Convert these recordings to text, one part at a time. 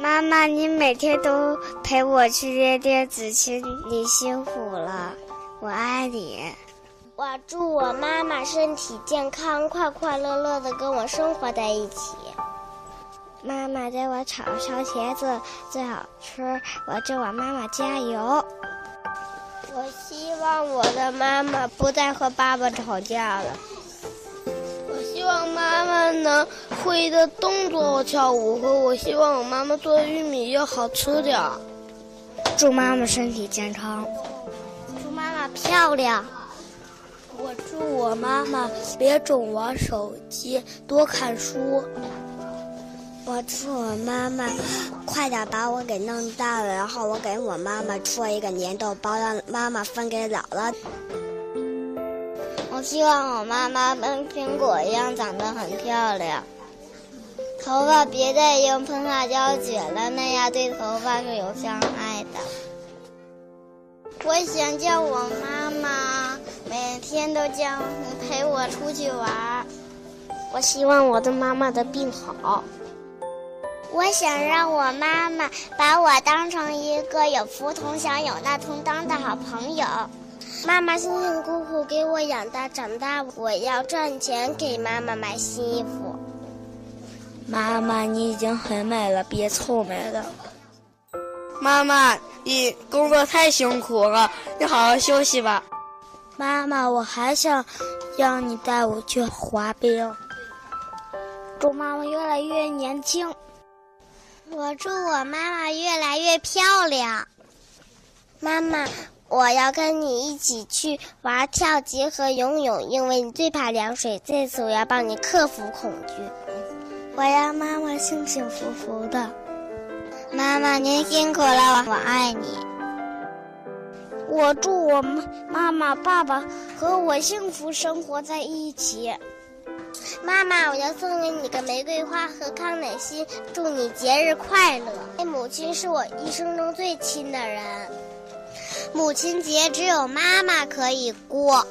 妈妈，你每天都陪我去练电子琴，你辛苦了，我爱你。我祝我妈妈身体健康，快快乐乐的跟我生活在一起。妈妈给我炒烧茄子最好吃，我祝我妈妈加油。我希望我的妈妈不再和爸爸吵架了。我希望妈妈能会的动作我跳舞，和我希望我妈妈做的玉米要好吃点。祝妈妈身体健康，祝妈妈漂亮。我祝我妈妈别总玩手机，多看书。我祝我妈妈快点把我给弄大了，然后我给我妈妈做一个粘豆包，让妈妈分给姥姥。我希望我妈妈跟苹果一样长得很漂亮，头发别再用喷发胶卷了，那样对头发是有伤害的。我想叫我妈妈。每天都叫你陪我出去玩，我希望我的妈妈的病好。我想让我妈妈把我当成一个有福同享有难同当的好朋友。妈妈辛辛苦苦给我养大长大，我要赚钱给妈妈买新衣服。妈妈，你已经很美了，别臭美了。妈妈，你工作太辛苦了，你好好休息吧。妈妈，我还想让你带我去滑冰。祝妈妈越来越年轻。我祝我妈妈越来越漂亮。妈妈，我要跟你一起去玩跳级和游泳，因为你最怕凉水。这次我要帮你克服恐惧。我要妈妈幸幸福福的。妈妈，您辛苦了，我爱你。我祝我妈妈、爸爸和我幸福生活在一起。妈妈，我要送给你个玫瑰花和康乃馨，祝你节日快乐。母亲是我一生中最亲的人，母亲节只有妈妈可以过。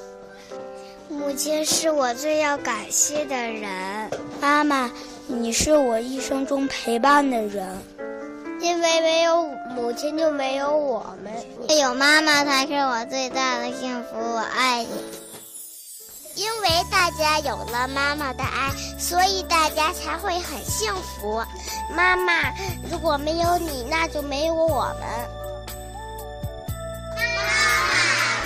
母亲是我最要感谢的人。妈妈，你是我一生中陪伴的人。因为没有母亲，就没有我们。有妈妈才是我最大的幸福，我爱你。因为大家有了妈妈的爱，所以大家才会很幸福。妈妈，如果没有你，那就没有我们。我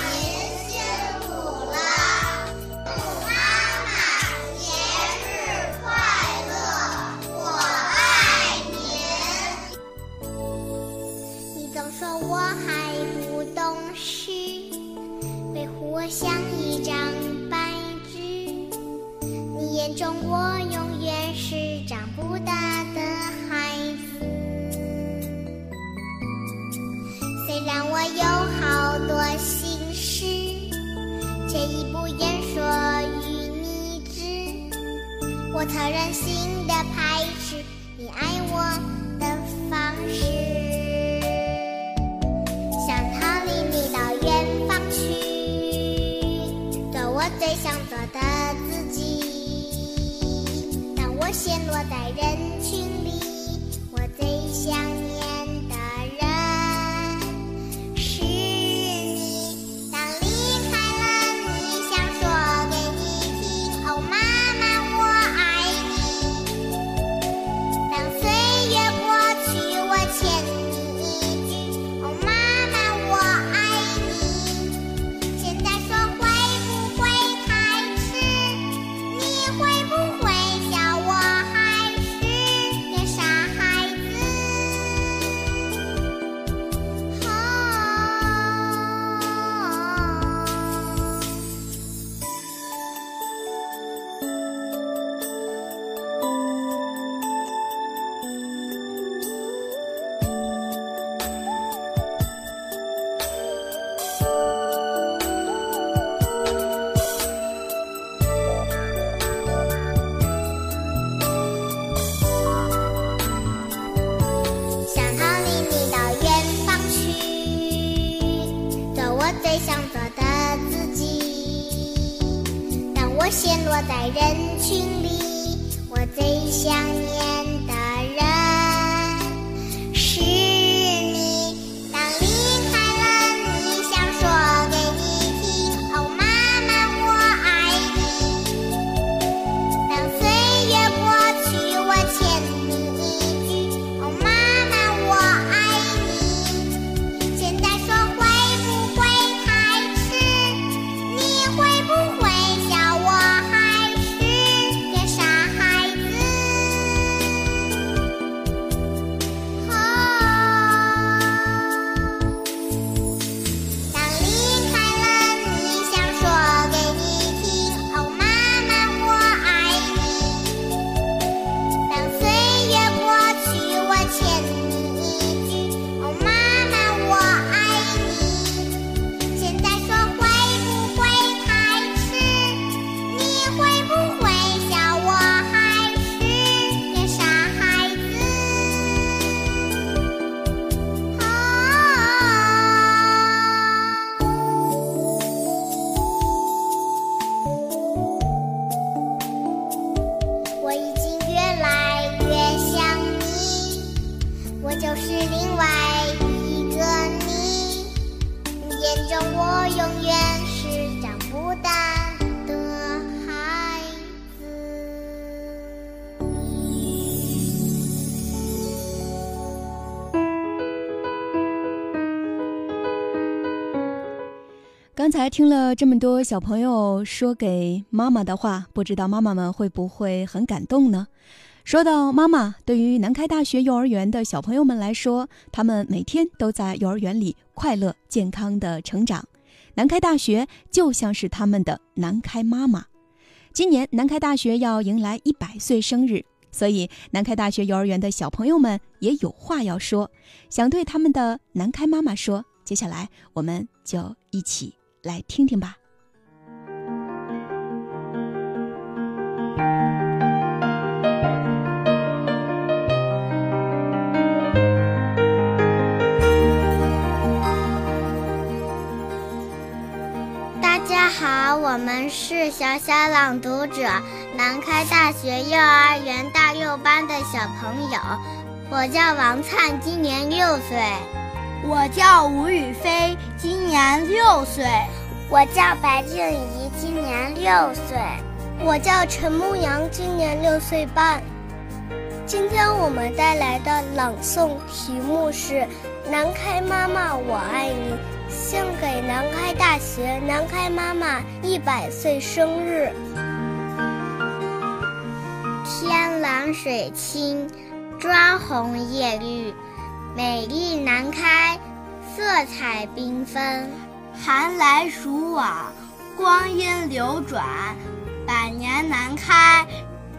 刚才听了这么多小朋友说给妈妈的话，不知道妈妈们会不会很感动呢？说到妈妈，对于南开大学幼儿园的小朋友们来说，他们每天都在幼儿园里快乐健康的成长。南开大学就像是他们的南开妈妈。今年南开大学要迎来一百岁生日，所以南开大学幼儿园的小朋友们也有话要说，想对他们的南开妈妈说。接下来，我们就一起。来听听吧。大家好，我们是小小朗读者，南开大学幼儿园大六班的小朋友。我叫王灿，今年六岁。我叫吴雨霏，今年六岁。我叫白静怡，今年六岁。我叫陈牧阳，今年六岁半。今天我们带来的朗诵题目是《南开妈妈我爱你》，献给南开大学南开妈妈一百岁生日。天蓝水清，砖红叶绿。美丽南开，色彩缤纷，寒来暑往，光阴流转，百年南开，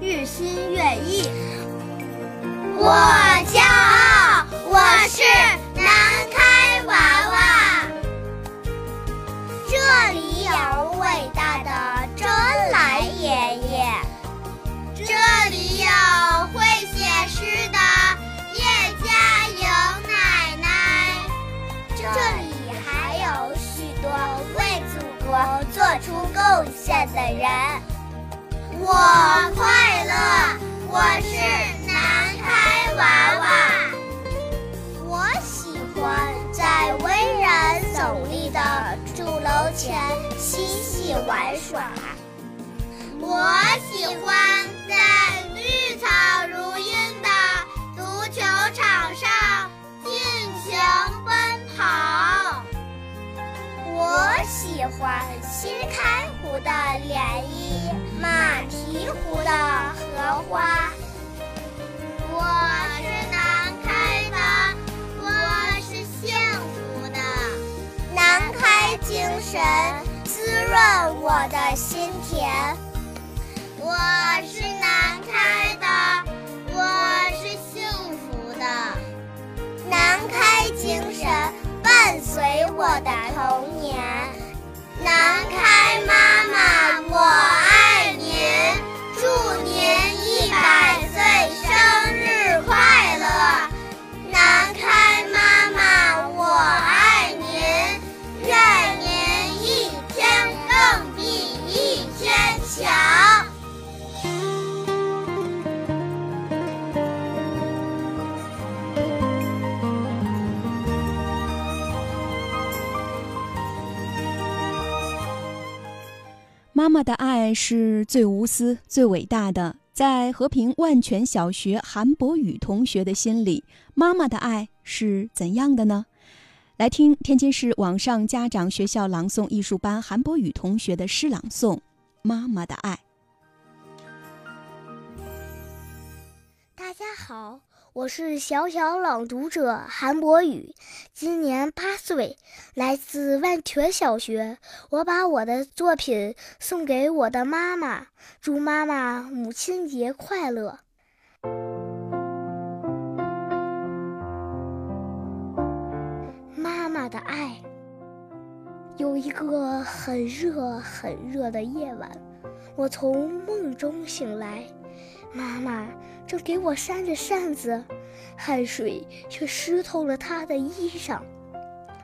日新月异。我骄傲，我是南开娃娃。这里有伟贡献的人。我快乐，我是南开娃娃。我喜欢在巍然耸立的主楼前嬉戏玩耍。我喜欢在绿草如茵喜欢新开湖的涟漪，马蹄湖的荷花。我是南开的，我是幸福的。南开精神滋润我的心田。我是南开的，我是幸福的。南开精神。伴随我的童年，能开妈妈，我妈妈的爱是最无私、最伟大的。在和平万全小学韩博宇同学的心里，妈妈的爱是怎样的呢？来听天津市网上家长学校朗诵艺术班韩博宇同学的诗朗诵《妈妈的爱》。大家好。我是小小朗读者韩博宇，今年八岁，来自万泉小学。我把我的作品送给我的妈妈，祝妈妈母亲节快乐。妈妈的爱。有一个很热很热的夜晚，我从梦中醒来。妈妈正给我扇着扇子，汗水却湿透了她的衣裳。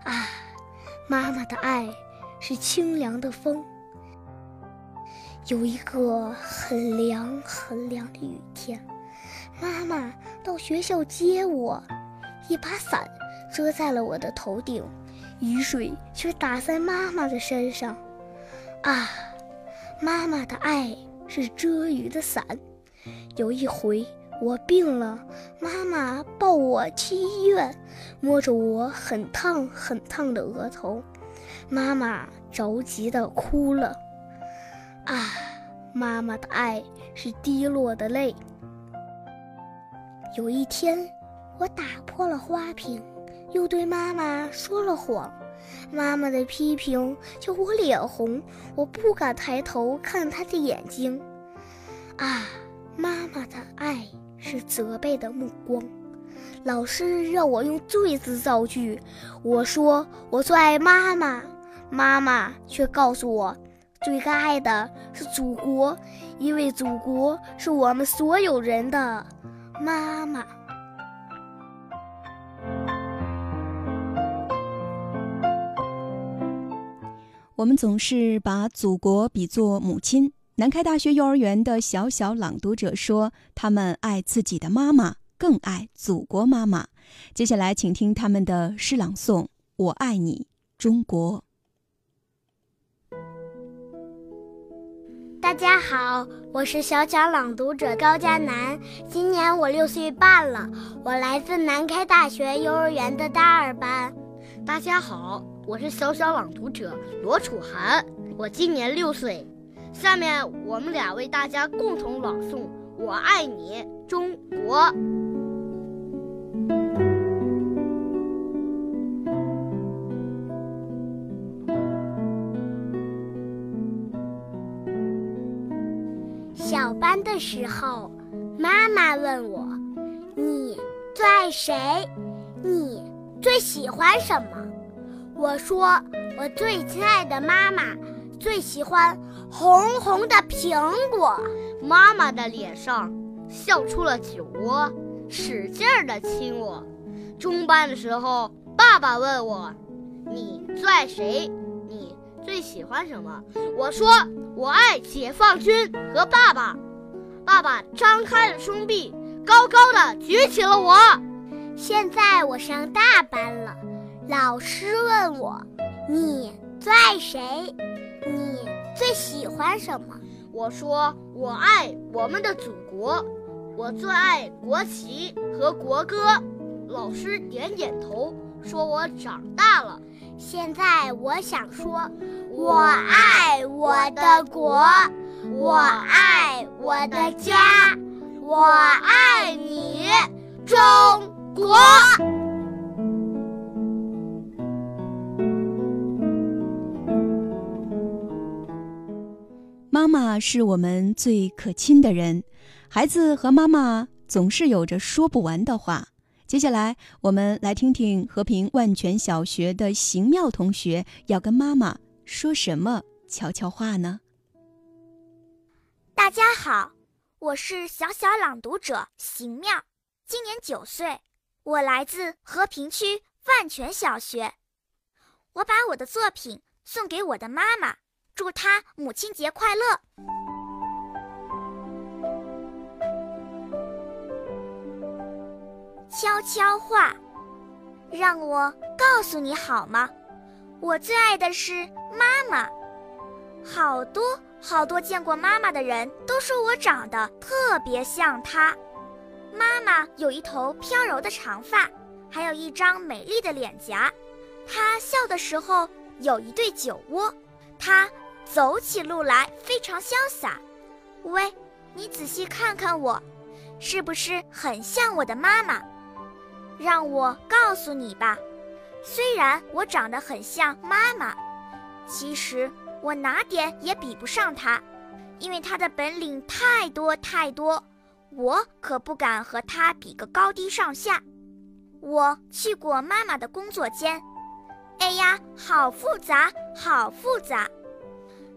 啊，妈妈的爱是清凉的风。有一个很凉很凉的雨天，妈妈到学校接我，一把伞遮在了我的头顶，雨水却打在妈妈的身上。啊，妈妈的爱是遮雨的伞。有一回我病了，妈妈抱我去医院，摸着我很烫很烫的额头。妈妈着急的哭了。啊，妈妈的爱是滴落的泪。有一天，我打破了花瓶，又对妈妈说了谎。妈妈的批评叫我脸红，我不敢抬头看她的眼睛。啊，妈妈的爱是责备的目光。老师让我用“最”字造句，我说我最爱妈妈，妈妈却告诉我，最该爱的是祖国，因为祖国是我们所有人的妈妈。我们总是把祖国比作母亲。南开大学幼儿园的小小朗读者说：“他们爱自己的妈妈，更爱祖国妈妈。”接下来，请听他们的诗朗诵：“我爱你，中国。”大家好，我是小小朗读者高佳楠，今年我六岁半了，我来自南开大学幼儿园的大二班。大家好。我是小小朗读者罗楚涵，我今年六岁。下面我们俩为大家共同朗诵《我爱你，中国》。小班的时候，妈妈问我：“你最爱谁？你最喜欢什么？”我说，我最亲爱的妈妈最喜欢红红的苹果。妈妈的脸上笑出了酒窝，使劲儿的亲我。中班的时候，爸爸问我：“你最爱谁？你最喜欢什么？”我说：“我爱解放军和爸爸。”爸爸张开了双臂，高高的举起了我。现在我上大班了。老师问我：“你最爱谁？你最喜欢什么？”我说：“我爱我们的祖国，我最爱国旗和国歌。”老师点点头，说我长大了。现在我想说：“我爱我的国，我爱我的家，我爱你，中国。”妈妈是我们最可亲的人，孩子和妈妈总是有着说不完的话。接下来，我们来听听和平万泉小学的邢妙同学要跟妈妈说什么悄悄话呢？大家好，我是小小朗读者邢妙，今年九岁，我来自和平区万泉小学。我把我的作品送给我的妈妈。祝他母亲节快乐！悄悄话，让我告诉你好吗？我最爱的是妈妈。好多好多见过妈妈的人都说我长得特别像她。妈妈有一头飘柔的长发，还有一张美丽的脸颊。她笑的时候有一对酒窝。她。走起路来非常潇洒。喂，你仔细看看我，是不是很像我的妈妈？让我告诉你吧，虽然我长得很像妈妈，其实我哪点也比不上她，因为她的本领太多太多，我可不敢和她比个高低上下。我去过妈妈的工作间，哎呀，好复杂，好复杂。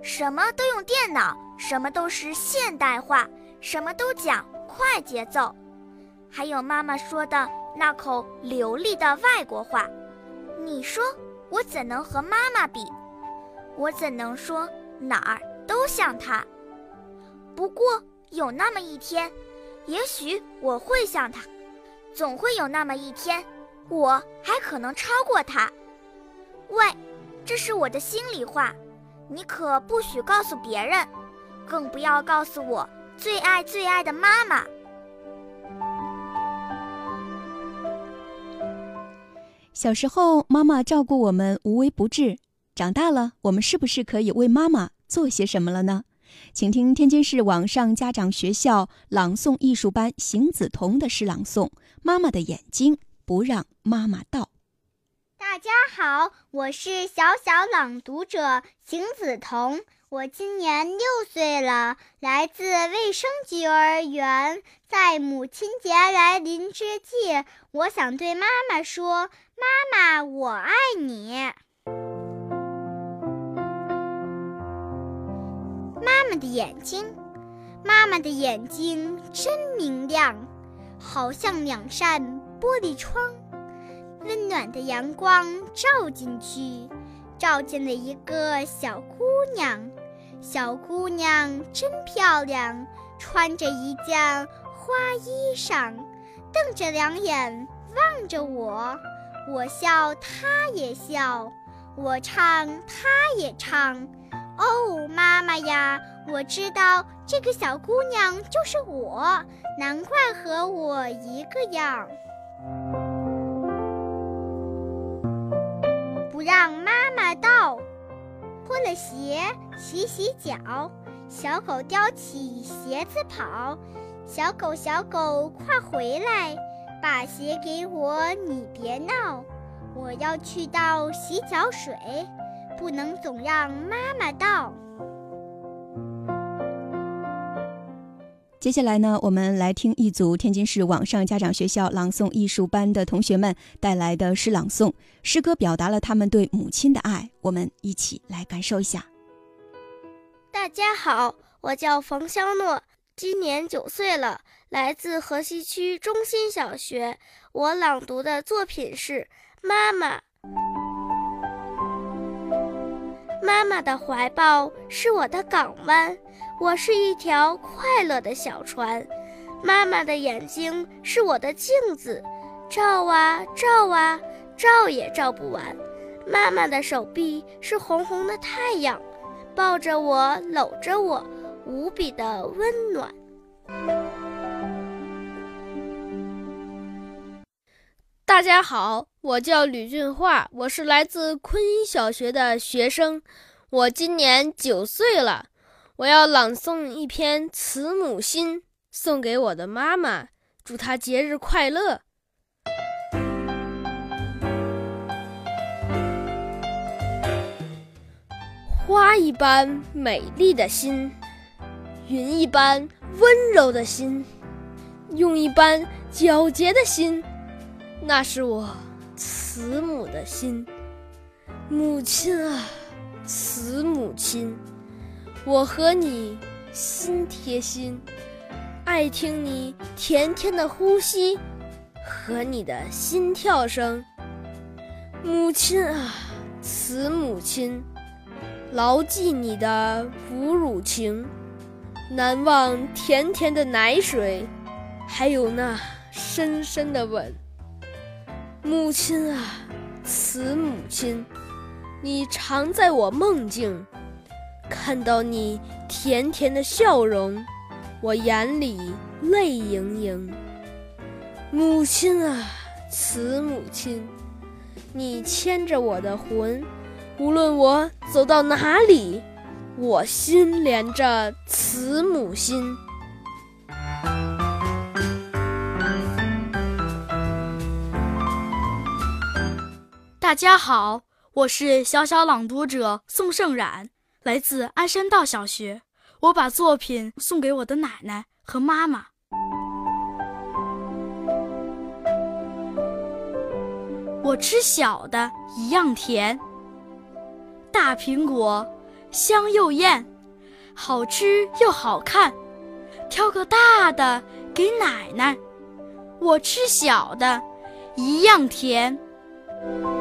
什么都用电脑，什么都是现代化，什么都讲快节奏，还有妈妈说的那口流利的外国话。你说我怎能和妈妈比？我怎能说哪儿都像她？不过有那么一天，也许我会像她，总会有那么一天，我还可能超过她。喂，这是我的心里话。你可不许告诉别人，更不要告诉我最爱最爱的妈妈。小时候，妈妈照顾我们无微不至；长大了，我们是不是可以为妈妈做些什么了呢？请听天津市网上家长学校朗诵艺术班邢子彤的诗朗诵《妈妈的眼睛不让妈妈倒》。大家好，我是小小朗读者邢子彤，我今年六岁了，来自卫生局幼儿园。在母亲节来临之际，我想对妈妈说：“妈妈，我爱你。”妈妈的眼睛，妈妈的眼睛真明亮，好像两扇玻璃窗，温暖的阳光照进去，照进了一个小姑娘。小姑娘真漂亮，穿着一件花衣裳，瞪着两眼望着我，我笑她也笑，我唱她也唱。哦，妈妈呀，我知道这个小姑娘就是我，难怪和我一个样。让妈妈倒，脱了鞋洗洗脚，小狗叼起鞋子跑，小狗小狗快回来，把鞋给我，你别闹，我要去倒洗脚水。不能总让妈妈倒。接下来呢，我们来听一组天津市网上家长学校朗诵艺术班的同学们带来的诗朗诵。诗歌表达了他们对母亲的爱，我们一起来感受一下。大家好，我叫冯肖诺，今年九岁了，来自河西区中心小学。我朗读的作品是《妈妈》。妈妈的怀抱是我的港湾，我是一条快乐的小船。妈妈的眼睛是我的镜子，照啊照啊，照也照不完。妈妈的手臂是红红的太阳，抱着我，搂着我，无比的温暖。大家好，我叫吕俊化，我是来自昆音小学的学生，我今年九岁了。我要朗诵一篇《慈母心》，送给我的妈妈，祝她节日快乐。花一般美丽的心，云一般温柔的心，用一般皎洁的心。那是我慈母的心，母亲啊，慈母亲，我和你心贴心，爱听你甜甜的呼吸和你的心跳声。母亲啊，慈母亲，牢记你的哺乳情，难忘甜甜的奶水，还有那深深的吻。母亲啊，慈母亲，你常在我梦境，看到你甜甜的笑容，我眼里泪盈盈。母亲啊，慈母亲，你牵着我的魂，无论我走到哪里，我心连着慈母心。大家好，我是小小朗读者宋胜冉，来自鞍山道小学。我把作品送给我的奶奶和妈妈。我吃小的一样甜，大苹果香又艳，好吃又好看。挑个大的给奶奶，我吃小的一样甜。《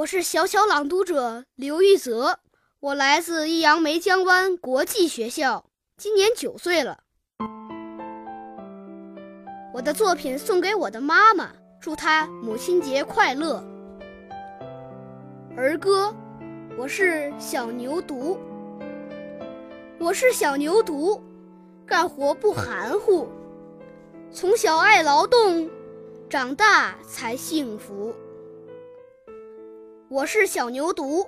我是小小朗读者刘玉泽，我来自益阳梅江湾国际学校，今年九岁了。我的作品送给我的妈妈，祝她母亲节快乐。儿歌，我是小牛犊，我是小牛犊，干活不含糊，从小爱劳动，长大才幸福。我是小牛犊，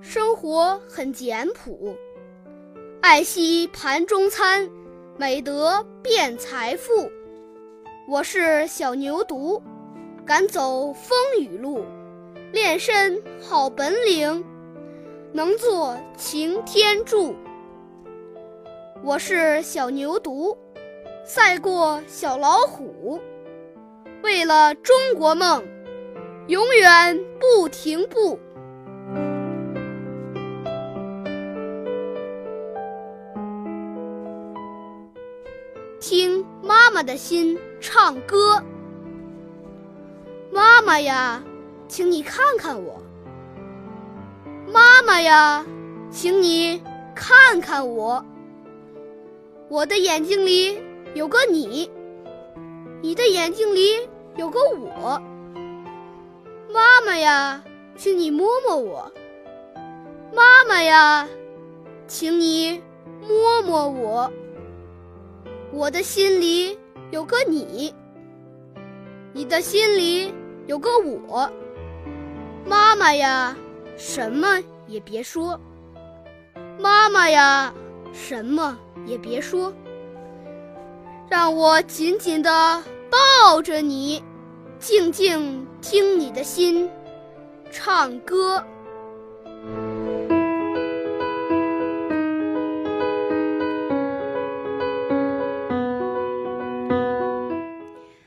生活很简朴，爱惜盘中餐，美德变财富。我是小牛犊，敢走风雨路，练身好本领，能做擎天柱。我是小牛犊，赛过小老虎，为了中国梦，永远不停步。听妈妈的心唱歌，妈妈呀，请你看看我。妈妈呀，请你看看我。我的眼睛里有个你，你的眼睛里有个我。妈妈呀，请你摸摸我。妈妈呀，请你摸摸我。我的心里有个你，你的心里有个我。妈妈呀，什么也别说。妈妈呀，什么也别说。让我紧紧地抱着你，静静听你的心唱歌。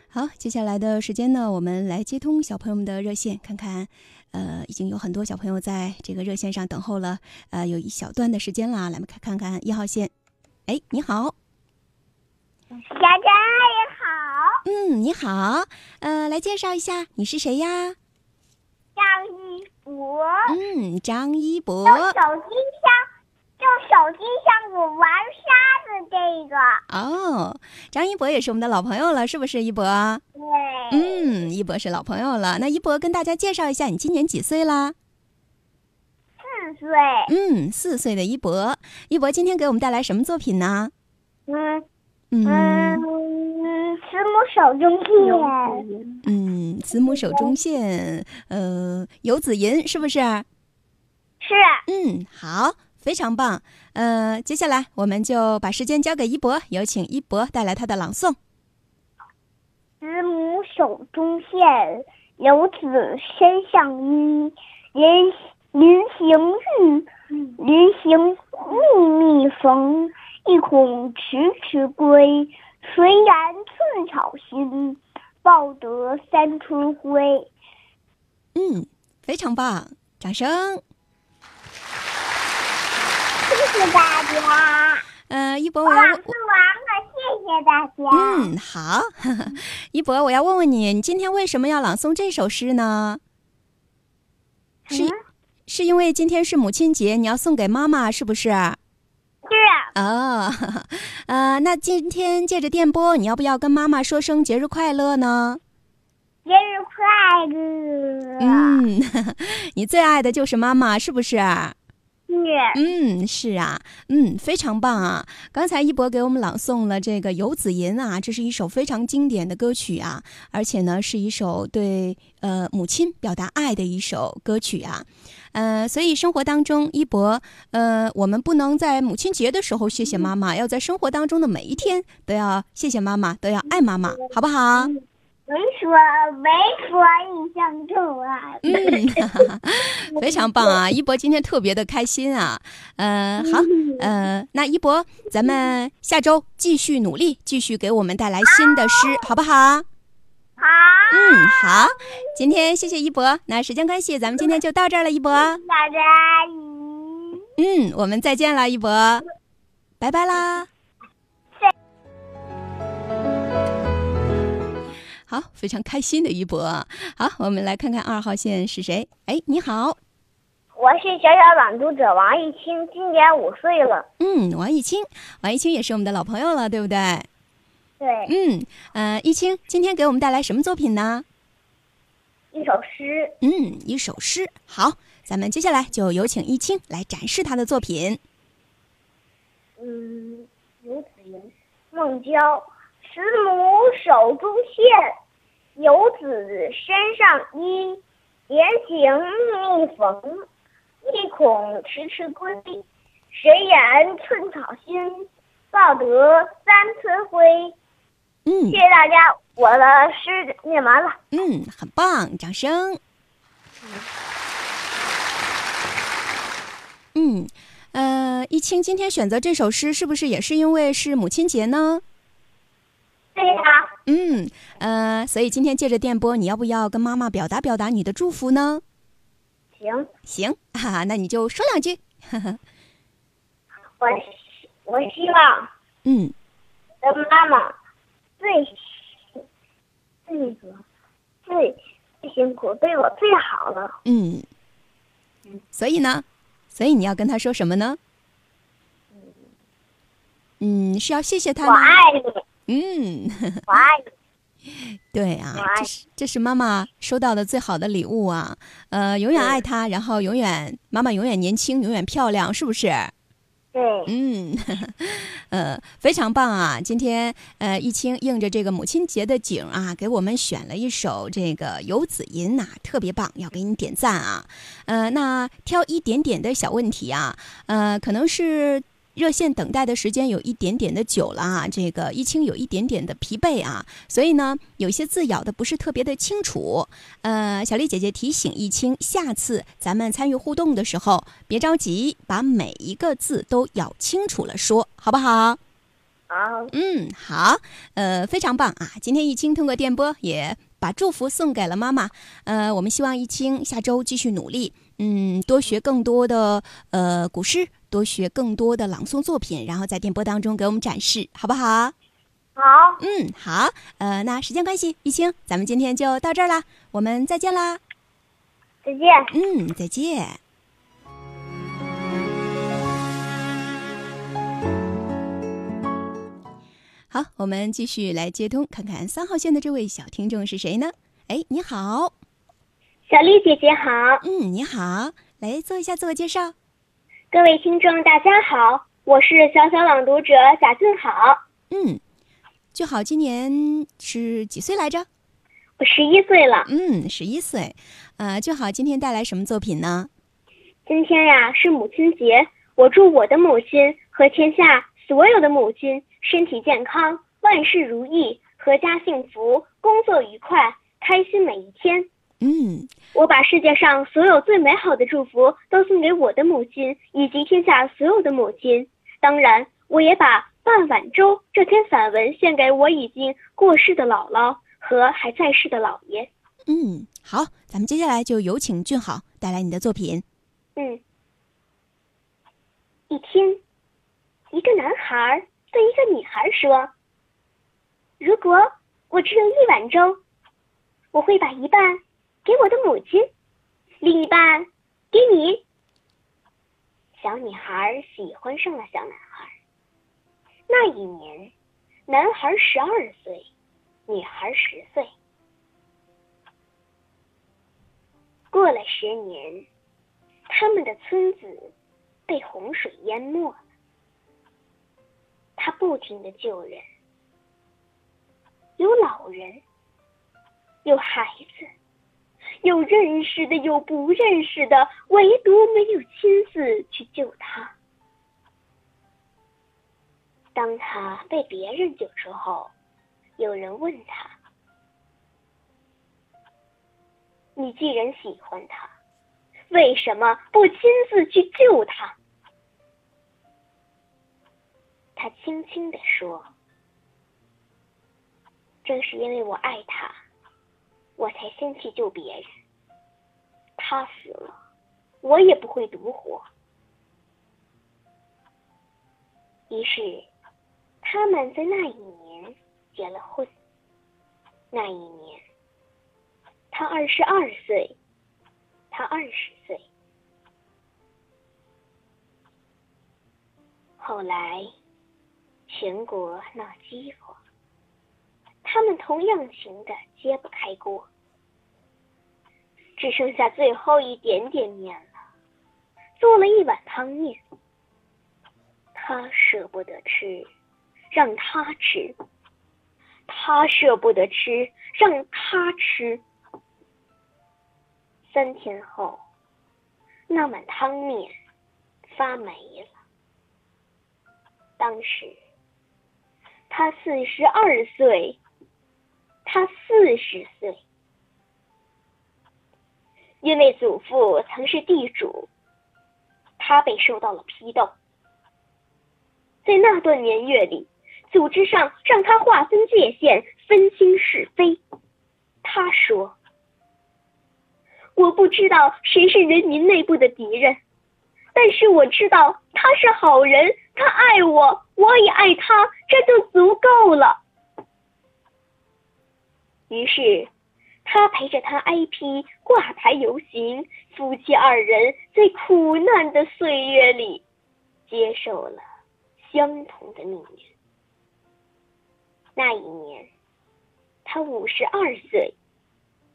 好，接下来的时间呢，我们来接通小朋友们的热线，看看，呃，已经有很多小朋友在这个热线上等候了，呃，有一小段的时间啦，来看看看一号线，哎，你好，小张阿姨好，嗯，你好，呃，来介绍一下你是谁呀？张一博，嗯，张一博，用手机上，用手机上我玩沙子这个。哦，张一博也是我们的老朋友了，是不是一博？对。嗯，一博是老朋友了。那一博跟大家介绍一下，你今年几岁啦？四岁。嗯，四岁的一博，一博今天给我们带来什么作品呢？嗯嗯，慈母手中线。嗯，慈母手中线，呃，游子吟是不是？是。嗯，好，非常棒。呃，接下来我们就把时间交给一博，有请一博带来他的朗诵。慈母手中线，游子身上衣。临临行欲，临行密密缝，意恐迟迟归。谁言寸草心，报得三春晖。嗯，非常棒，掌声。谢谢大家。呃，一博，我要朗诵完了，谢谢大家。嗯，好，一博，我要问问你，你今天为什么要朗诵这首诗呢？是、嗯、是因为今天是母亲节，你要送给妈妈，是不是？是。哦，呃，那今天借着电波，你要不要跟妈妈说声节日快乐呢？节日快乐。嗯，你最爱的就是妈妈，是不是？嗯，是啊，嗯，非常棒啊！刚才一博给我们朗诵了这个《游子吟》啊，这是一首非常经典的歌曲啊，而且呢，是一首对呃母亲表达爱的一首歌曲啊，呃，所以生活当中，一博，呃，我们不能在母亲节的时候谢谢妈妈，要在生活当中的每一天都要谢谢妈妈，都要爱妈妈，好不好？没说没说印象中啊，嗯，非常棒啊！一博今天特别的开心啊，呃，好，呃，那一博，咱们下周继续努力，继续给我们带来新的诗，好不好？好。嗯，好，今天谢谢一博，那时间关系，咱们今天就到这儿了，一博。大家阿姨。嗯，我们再见了，一博，拜拜啦。好，非常开心的一博。好，我们来看看二号线是谁？哎，你好，我是小小朗读者王艺清，今年五岁了。嗯，王艺清，王艺清也是我们的老朋友了，对不对？对。嗯，呃，艺清今天给我们带来什么作品呢？一首诗。嗯，一首诗。好，咱们接下来就有请艺清来展示他的作品。嗯，游子吟，孟郊。慈母手中线，游子身上衣。言行密密缝，意恐迟迟归。谁言寸草心，报得三春晖。嗯，谢谢大家，我的诗念完了。嗯，很棒，掌声。嗯，呃，一清今天选择这首诗，是不是也是因为是母亲节呢？对呀。嗯，呃，所以今天借着电波，你要不要跟妈妈表达表达你的祝福呢？行行，哈哈，那你就说两句。我我希望，嗯，的妈妈最那个最最辛苦，对我最好了。嗯，所以呢，所以你要跟他说什么呢？嗯，是要谢谢他吗？我爱你。嗯，我爱你。对啊，这是这是妈妈收到的最好的礼物啊！呃，永远爱她，然后永远妈妈永远年轻，永远漂亮，是不是？对。嗯，呃，非常棒啊！今天呃，易清应着这个母亲节的景啊，给我们选了一首这个《游子吟》呐，特别棒，要给你点赞啊！呃，那挑一点点的小问题啊，呃，可能是。热线等待的时间有一点点的久了啊，这个一清有一点点的疲惫啊，所以呢，有些字咬的不是特别的清楚。呃，小丽姐姐提醒一清，下次咱们参与互动的时候，别着急，把每一个字都咬清楚了说，好不好？好。嗯，好。呃，非常棒啊！今天一清通过电波也把祝福送给了妈妈。呃，我们希望一清下周继续努力，嗯，多学更多的呃古诗。多学更多的朗诵作品，然后在电波当中给我们展示，好不好？好。嗯，好。呃，那时间关系，玉清，咱们今天就到这儿啦，我们再见啦。再见。嗯，再见。好，我们继续来接通，看看三号线的这位小听众是谁呢？哎，你好，小丽姐姐好。嗯，你好，来做一下自我介绍。各位听众，大家好，我是小小朗读者贾俊好。嗯，俊好今年是几岁来着？我十一岁了。嗯，十一岁。呃，俊好今天带来什么作品呢？今天呀是母亲节，我祝我的母亲和天下所有的母亲身体健康，万事如意，阖家幸福，工作愉快，开心每一天。嗯，我把世界上所有最美好的祝福都送给我的母亲以及天下所有的母亲。当然，我也把《半碗粥》这篇散文献给我已经过世的姥姥和还在世的姥爷。嗯，好，咱们接下来就有请俊好带来你的作品。嗯，一天，一个男孩对一个女孩说：“如果我只有一碗粥，我会把一半。”给我的母亲，另一半给你。小女孩喜欢上了小男孩。那一年，男孩十二岁，女孩十岁。过了十年，他们的村子被洪水淹没了。他不停的救人，有老人，有孩子。有认识的，有不认识的，唯独没有亲自去救他。当他被别人救之后，有人问他：“你既然喜欢他，为什么不亲自去救他？”他轻轻地说：“正是因为我爱他。”我才先去救别人，他死了，我也不会独活。于是，他们在那一年结了婚。那一年，他二十二岁，他二十岁。后来，全国闹饥荒，他们同样穷的揭不开锅，只剩下最后一点点面了，做了一碗汤面。他舍不得吃，让他吃；他舍不得吃，让他吃。三天后，那碗汤面发霉了。当时他四十二岁，他四十岁，因为祖父曾是地主，他被受到了批斗。在那段年月里，组织上让他划分界限，分清是非。他说：“我不知道谁是人民内部的敌人，但是我知道他是好人，他爱我，我也爱他，这就足够了。”于是，他陪着他挨批、挂牌游行，夫妻二人在苦难的岁月里接受了。相同的命运。那一年，他五十二岁，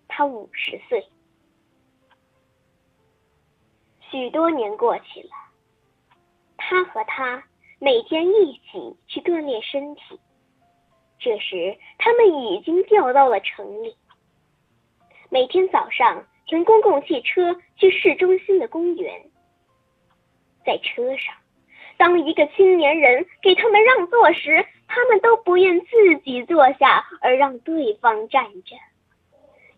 他五十岁。许多年过去了，他和他每天一起去锻炼身体。这时，他们已经调到了城里，每天早上乘公共汽车去市中心的公园，在车上。当一个青年人给他们让座时，他们都不愿自己坐下，而让对方站着。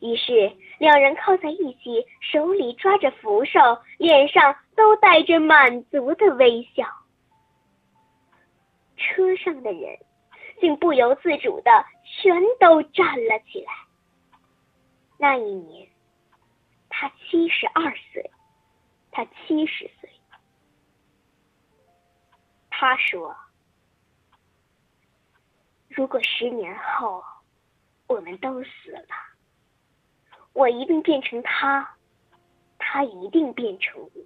于是，两人靠在一起，手里抓着扶手，脸上都带着满足的微笑。车上的人竟不由自主的全都站了起来。那一年，他七十二岁，他七十岁。他说：“如果十年后我们都死了，我一定变成他，他一定变成我，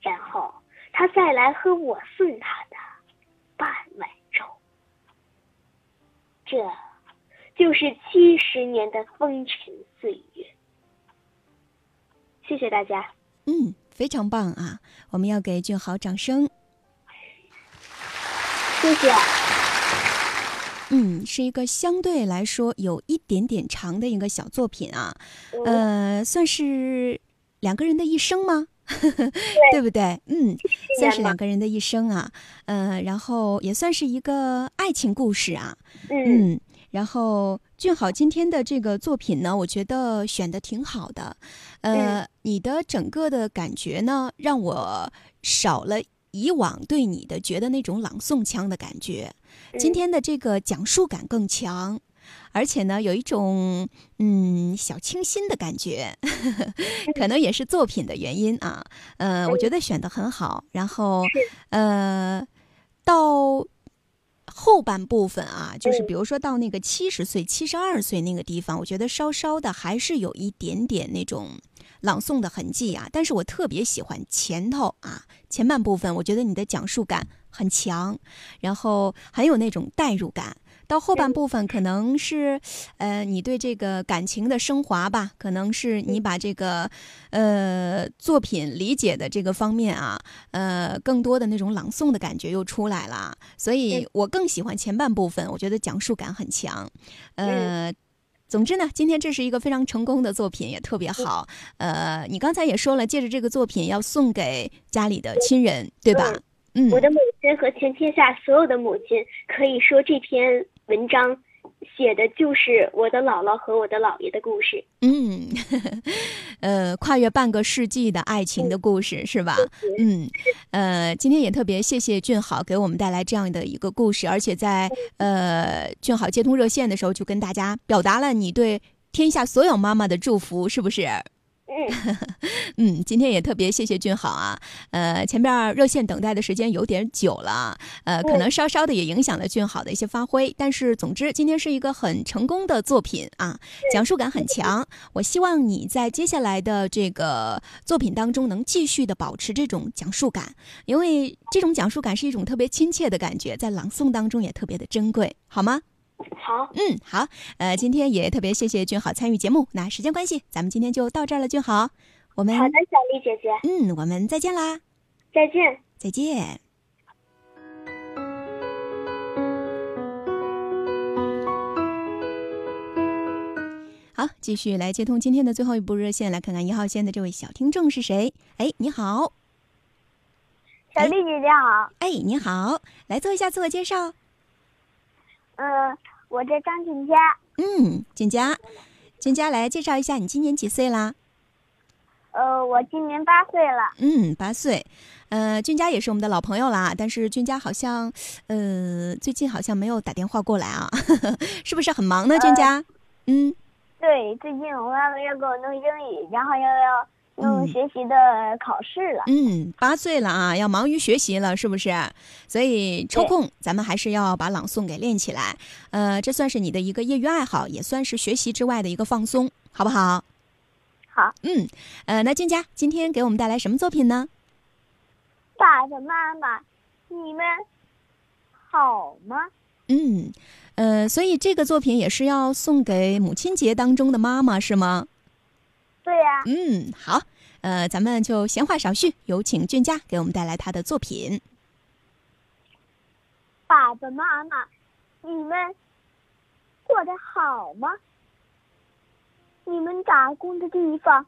然后他再来喝我送他的半碗。这就是七十年的风尘岁月。”谢谢大家。嗯，非常棒啊！我们要给俊豪掌声。谢谢。嗯，是一个相对来说有一点点长的一个小作品啊，呃，算是两个人的一生吗？对不对？嗯，算是两个人的一生啊。呃，然后也算是一个爱情故事啊。嗯，然后俊好今天的这个作品呢，我觉得选的挺好的。呃，你的整个的感觉呢，让我少了。以往对你的觉得那种朗诵腔的感觉，今天的这个讲述感更强，而且呢有一种嗯小清新的感觉，可能也是作品的原因啊。呃，我觉得选的很好。然后呃，到后半部分啊，就是比如说到那个七十岁、七十二岁那个地方，我觉得稍稍的还是有一点点那种。朗诵的痕迹啊，但是我特别喜欢前头啊前半部分，我觉得你的讲述感很强，然后很有那种代入感。到后半部分，可能是呃你对这个感情的升华吧，可能是你把这个呃作品理解的这个方面啊，呃更多的那种朗诵的感觉又出来了。所以我更喜欢前半部分，我觉得讲述感很强，呃。总之呢，今天这是一个非常成功的作品，也特别好。呃，你刚才也说了，借着这个作品要送给家里的亲人，对吧？嗯，我的母亲和全天下所有的母亲，可以说这篇文章。写的就是我的姥姥和我的姥爷的故事。嗯呵呵，呃，跨越半个世纪的爱情的故事是吧？嗯，呃，今天也特别谢谢俊好给我们带来这样的一个故事，而且在呃俊好接通热线的时候，就跟大家表达了你对天下所有妈妈的祝福，是不是？嗯 嗯，今天也特别谢谢俊好啊。呃，前边热线等待的时间有点久了，呃，可能稍稍的也影响了俊好的一些发挥。但是总之，今天是一个很成功的作品啊，讲述感很强。我希望你在接下来的这个作品当中能继续的保持这种讲述感，因为这种讲述感是一种特别亲切的感觉，在朗诵当中也特别的珍贵，好吗？好，嗯，好，呃，今天也特别谢谢俊好参与节目。那时间关系，咱们今天就到这儿了，俊好，我们好的，小丽姐姐，嗯，我们再见啦，再见，再见。好，继续来接通今天的最后一部热线，来看看一号线的这位小听众是谁？哎，你好，小丽姐姐好，哎，你好，来做一下自我介绍。嗯，我叫张俊佳。嗯，俊佳，俊佳，来介绍一下你今年几岁啦？呃，我今年八岁了。嗯，八岁。呃，俊佳也是我们的老朋友啦，但是俊佳好像，呃，最近好像没有打电话过来啊，是不是很忙呢？俊佳，呃、嗯，对，最近我妈妈要给我弄英语，然后又要。弄学习的考试了。嗯，八岁了啊，要忙于学习了，是不是？所以抽空咱们还是要把朗诵给练起来。呃，这算是你的一个业余爱好，也算是学习之外的一个放松，好不好？好。嗯，呃，那静佳今天给我们带来什么作品呢？爸爸妈妈，你们好吗？嗯，呃，所以这个作品也是要送给母亲节当中的妈妈，是吗？对呀，嗯，好，呃，咱们就闲话少叙，有请俊佳给我们带来他的作品。爸爸妈妈，你们过得好吗？你们打工的地方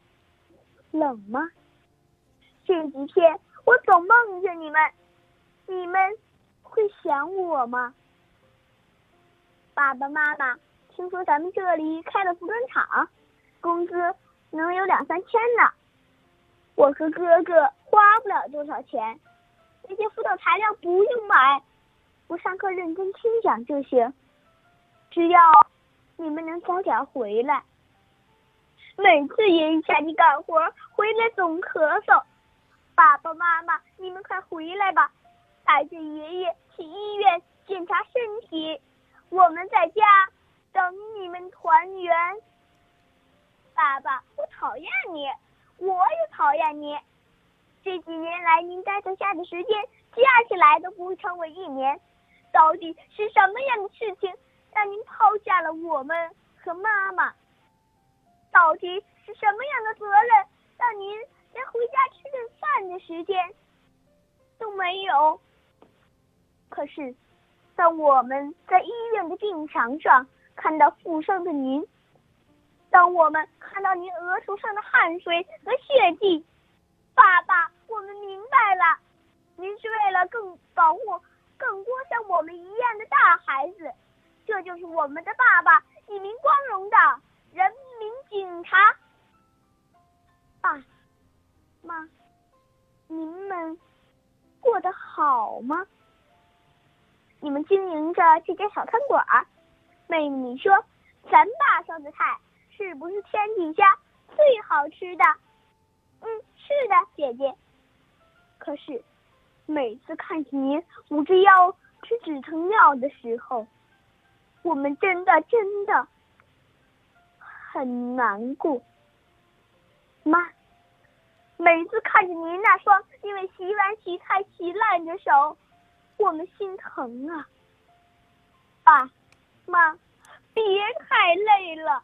冷吗？这几天我总梦见你们，你们会想我吗？爸爸妈妈，听说咱们这里开了服装厂，工资。能有两三千呢，我和哥哥花不了多少钱，那些辅导材料不用买，我上课认真听讲就行。只要你们能早点回来。每次爷爷下地干活回来总咳嗽，爸爸妈妈，你们快回来吧，带着爷爷去医院检查身体，我们在家等你们团圆。爸爸，我讨厌你，我也讨厌你。这几年来，您待在家的时间加起来都不超过一年。到底是什么样的事情让您抛下了我们和妈妈？到底是什么样的责任让您连回家吃顿饭的时间都没有？可是，当我们在医院的病床上看到负伤的您，当我们看到您额头上的汗水和血迹，爸爸，我们明白了，您是为了更保护更多像我们一样的大孩子，这就是我们的爸爸，一名光荣的人民警察。爸妈，您们过得好吗？你们经营着这家小餐馆，妹妹，你说咱爸烧的菜。是不是天底下最好吃的？嗯，是的，姐姐。可是每次看见您捂着腰吃止疼药的时候，我们真的真的很难过。妈，每次看着您那双因为洗碗洗菜洗烂的手，我们心疼啊。爸妈，别太累了。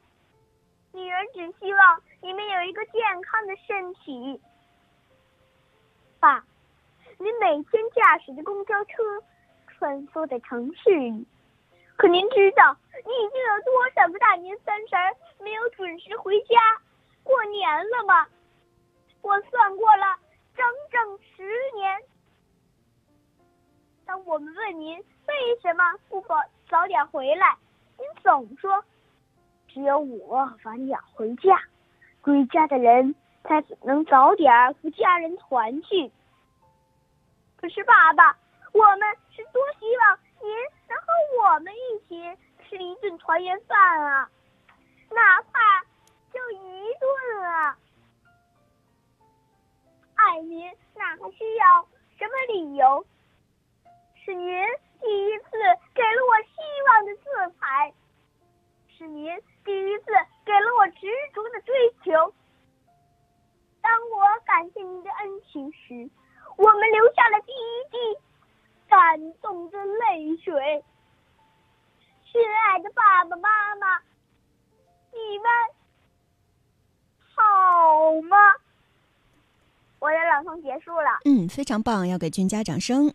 女儿只希望你们有一个健康的身体。爸，您每天驾驶着公交车穿梭在城市里，可您知道你已经有多少个大年三十没有准时回家过年了吗？我算过了，整整十年。当我们问您为什么不早早点回来，您总说。只有我晚点回家，归家的人才能早点和家人团聚。可是爸爸，我们是多希望您能和我们一起吃一顿团圆饭啊！哪怕就一顿啊！爱您哪还需要什么理由？是您第一次给了我希望的色彩。是您第一次给了我执着的追求。当我感谢您的恩情时，我们留下了第一滴感动的泪水。亲爱的爸爸妈妈，你们好吗？我的朗诵结束了。嗯，非常棒，要给君家掌声。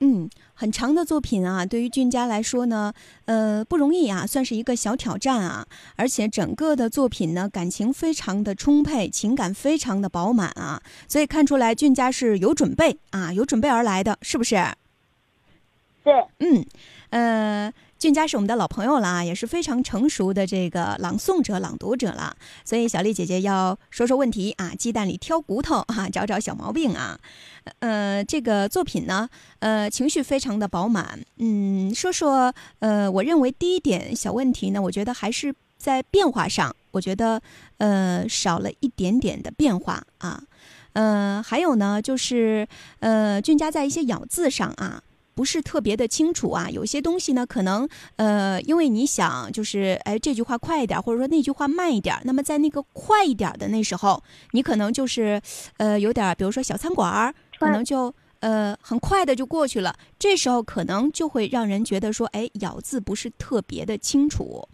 嗯，很长的作品啊，对于俊佳来说呢，呃，不容易啊，算是一个小挑战啊。而且整个的作品呢，感情非常的充沛，情感非常的饱满啊，所以看出来俊佳是有准备啊，有准备而来的，是不是？对，嗯，呃。俊佳是我们的老朋友了啊，也是非常成熟的这个朗诵者、朗读者了。所以小丽姐姐要说说问题啊，鸡蛋里挑骨头啊，找找小毛病啊。呃，这个作品呢，呃，情绪非常的饱满。嗯，说说呃，我认为第一点小问题呢，我觉得还是在变化上，我觉得呃少了一点点的变化啊。呃，还有呢，就是呃，俊佳在一些咬字上啊。不是特别的清楚啊，有些东西呢，可能呃，因为你想就是哎，这句话快一点，或者说那句话慢一点，那么在那个快一点的那时候，你可能就是呃，有点，比如说小餐馆儿，可能就呃很快的就过去了，这时候可能就会让人觉得说，哎，咬字不是特别的清楚。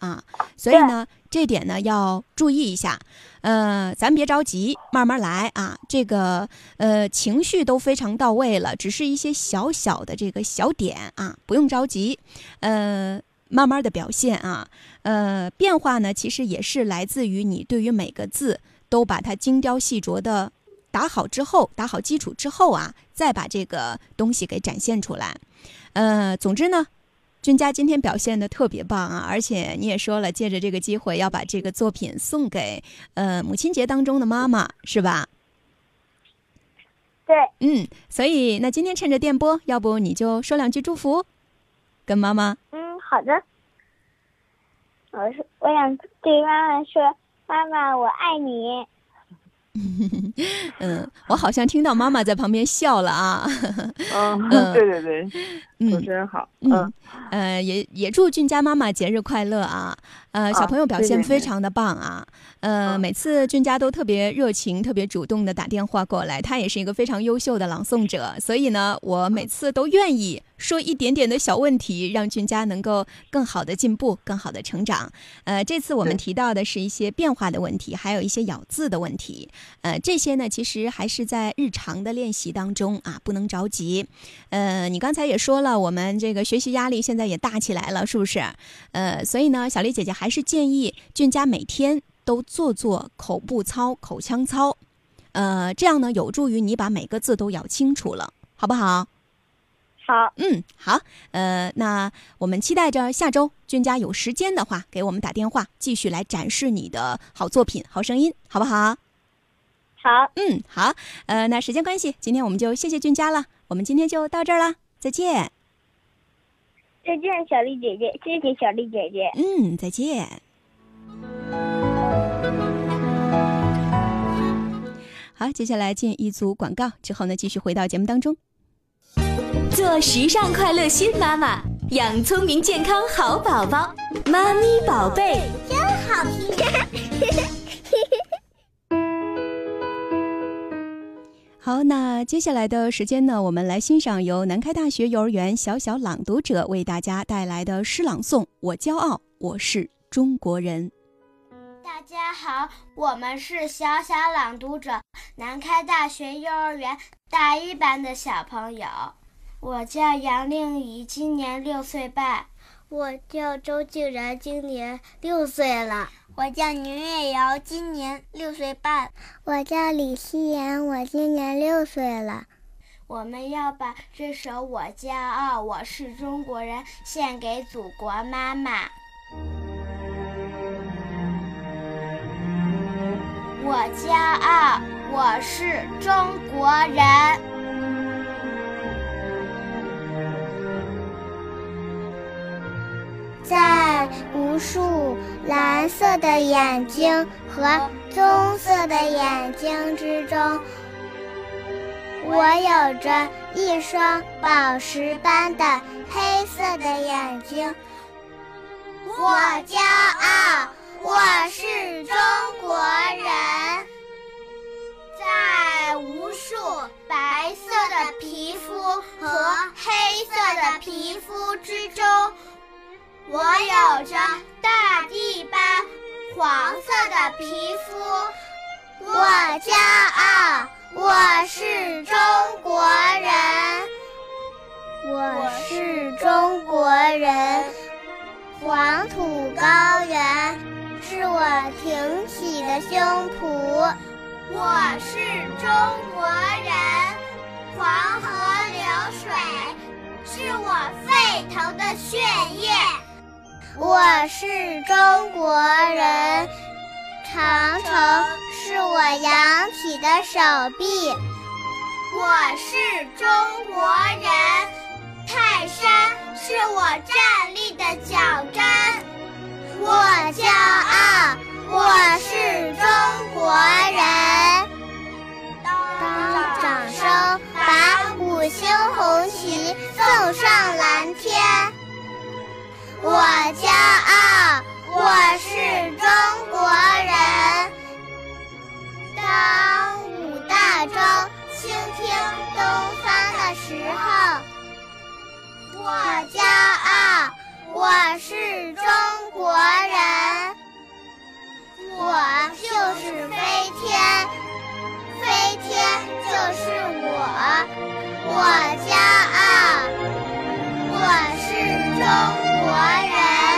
啊，所以呢，这点呢要注意一下，呃，咱别着急，慢慢来啊。这个呃，情绪都非常到位了，只是一些小小的这个小点啊，不用着急，呃，慢慢的表现啊。呃，变化呢，其实也是来自于你对于每个字都把它精雕细琢的打好之后，打好基础之后啊，再把这个东西给展现出来。呃，总之呢。君佳今天表现的特别棒啊！而且你也说了，借着这个机会要把这个作品送给呃母亲节当中的妈妈，是吧？对。嗯，所以那今天趁着电波，要不你就说两句祝福，跟妈妈。嗯，好的。我是，我想对妈妈说：“妈妈，我爱你。” 嗯，我好像听到妈妈在旁边笑了啊。嗯，对对对，主持人好。嗯，呃，也也祝俊佳妈妈节日快乐啊。呃，小朋友表现非常的棒啊！呃，每次俊佳都特别热情、特别主动的打电话过来，他也是一个非常优秀的朗诵者，所以呢，我每次都愿意说一点点的小问题，让俊佳能够更好的进步、更好的成长。呃，这次我们提到的是一些变化的问题，还有一些咬字的问题。呃，这些呢，其实还是在日常的练习当中啊，不能着急。呃，你刚才也说了，我们这个学习压力现在也大起来了，是不是？呃，所以呢，小丽姐姐。还是建议俊佳每天都做做口部操、口腔操，呃，这样呢有助于你把每个字都咬清楚了，好不好？好，嗯，好，呃，那我们期待着下周俊佳有时间的话给我们打电话，继续来展示你的好作品、好声音，好不好？好，嗯，好，呃，那时间关系，今天我们就谢谢俊佳了，我们今天就到这儿了，再见。再见，小丽姐姐，谢谢小丽姐姐。嗯，再见。好，接下来进一组广告，之后呢，继续回到节目当中。做时尚快乐新妈妈，养聪明健康好宝宝，妈咪宝贝真好听。好，那接下来的时间呢，我们来欣赏由南开大学幼儿园小小朗读者为大家带来的诗朗诵《我骄傲，我是中国人》。大家好，我们是小小朗读者，南开大学幼儿园大一班的小朋友。我叫杨令怡，今年六岁半。我叫周静然，今年六岁了。我叫宁月瑶，今年六岁半。我叫李希言，我今年六岁了。我们要把这首《我骄傲，我是中国人》献给祖国妈妈。我骄傲，我是中国人。在无数蓝色的眼睛和棕色的眼睛之中，我有着一双宝石般的黑色的眼睛。我骄傲，我是中国人。在无数白色的皮肤和黑色的皮肤之中，我有着大地般黄色的皮肤。我骄傲，我是中国人。我是中国人。黄土高原是我挺起的胸脯。我是中国人，黄河流水是我沸腾的血液。我是中国人，长城是我扬起的手臂。我是中国人，泰山是我站立的脚跟。我骄傲，我是中国人。当掌声把五星红旗送上蓝天，我骄傲，我是中国人。当五大洲倾听东方的时候，我骄傲，我是中国人。我就是飞天，飞天就是我，我骄傲，我是中国人。